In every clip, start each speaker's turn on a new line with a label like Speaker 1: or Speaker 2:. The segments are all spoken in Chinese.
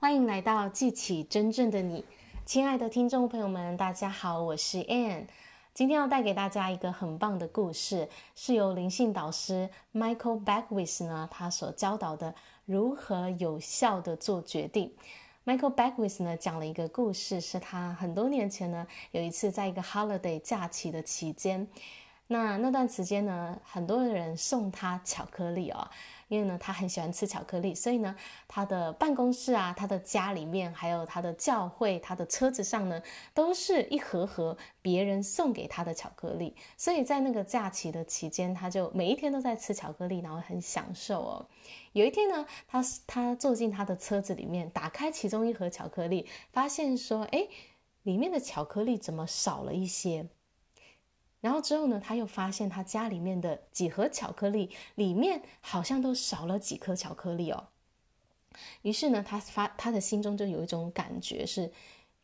Speaker 1: 欢迎来到记起真正的你，亲爱的听众朋友们，大家好，我是 Ann。今天要带给大家一个很棒的故事，是由灵性导师 Michael Beckwith 呢，他所教导的如何有效地做决定。Michael Beckwith 呢讲了一个故事，是他很多年前呢有一次在一个 holiday 假期的期间，那那段时间呢，很多人送他巧克力哦。因为呢，他很喜欢吃巧克力，所以呢，他的办公室啊，他的家里面，还有他的教会，他的车子上呢，都是一盒盒别人送给他的巧克力。所以在那个假期的期间，他就每一天都在吃巧克力，然后很享受哦。有一天呢，他他坐进他的车子里面，打开其中一盒巧克力，发现说，哎，里面的巧克力怎么少了一些？然后之后呢，他又发现他家里面的几盒巧克力里面好像都少了几颗巧克力哦。于是呢，他发他的心中就有一种感觉是，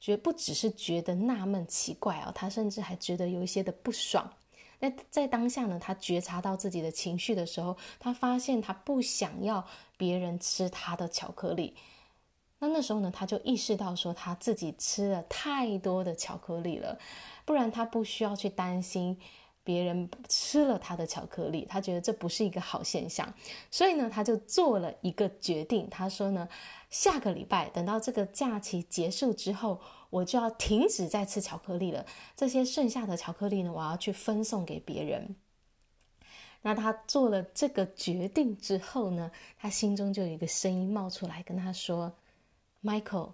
Speaker 1: 觉不只是觉得纳闷奇怪哦，他甚至还觉得有一些的不爽。那在当下呢，他觉察到自己的情绪的时候，他发现他不想要别人吃他的巧克力。那那时候呢，他就意识到说他自己吃了太多的巧克力了。不然他不需要去担心别人吃了他的巧克力，他觉得这不是一个好现象，所以呢，他就做了一个决定。他说呢，下个礼拜等到这个假期结束之后，我就要停止再吃巧克力了。这些剩下的巧克力呢，我要去分送给别人。那他做了这个决定之后呢，他心中就有一个声音冒出来跟他说：“Michael，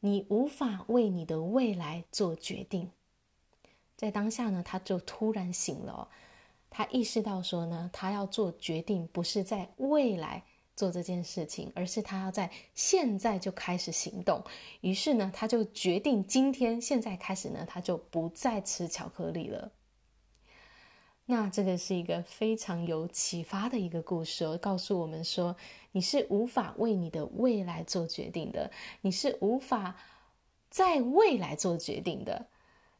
Speaker 1: 你无法为你的未来做决定。”在当下呢，他就突然醒了，他意识到说呢，他要做决定，不是在未来做这件事情，而是他要在现在就开始行动。于是呢，他就决定今天现在开始呢，他就不再吃巧克力了。那这个是一个非常有启发的一个故事哦，告诉我们说，你是无法为你的未来做决定的，你是无法在未来做决定的。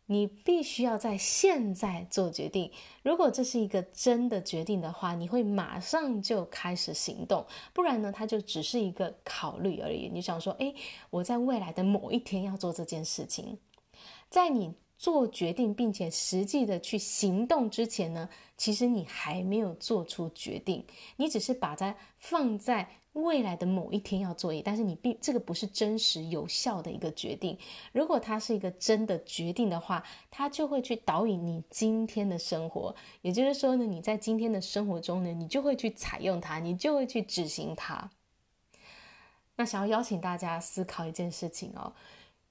Speaker 1: 你必须要在现在做决定。如果这是一个真的决定的话，你会马上就开始行动。不然呢，它就只是一个考虑而已。你想说，诶，我在未来的某一天要做这件事情，在你做决定并且实际的去行动之前呢，其实你还没有做出决定，你只是把它放在。未来的某一天要做，但是你并这个不是真实有效的一个决定。如果它是一个真的决定的话，它就会去导引你今天的生活。也就是说呢，你在今天的生活中呢，你就会去采用它，你就会去执行它。那想要邀请大家思考一件事情哦，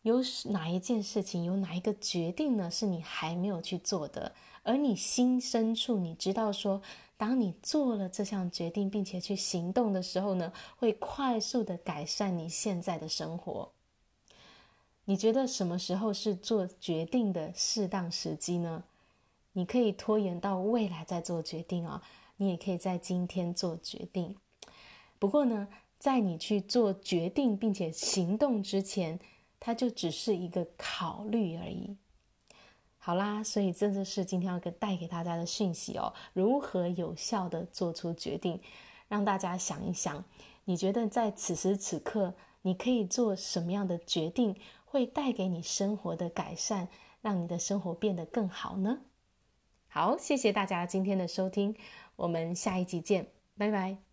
Speaker 1: 有哪一件事情，有哪一个决定呢，是你还没有去做的，而你心深处你知道说。当你做了这项决定，并且去行动的时候呢，会快速的改善你现在的生活。你觉得什么时候是做决定的适当时机呢？你可以拖延到未来再做决定啊，你也可以在今天做决定。不过呢，在你去做决定并且行动之前，它就只是一个考虑而已。好啦，所以这就是今天要给带给大家的讯息哦。如何有效地做出决定，让大家想一想，你觉得在此时此刻，你可以做什么样的决定，会带给你生活的改善，让你的生活变得更好呢？好，谢谢大家今天的收听，我们下一集见，拜拜。